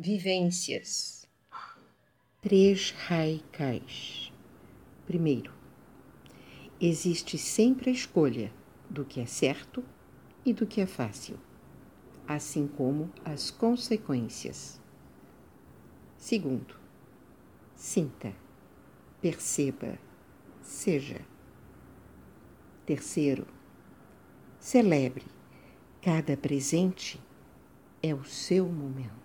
vivências. Três raikais. Primeiro, existe sempre a escolha do que é certo e do que é fácil, assim como as consequências. Segundo, sinta, perceba, seja. Terceiro, celebre. Cada presente é o seu momento.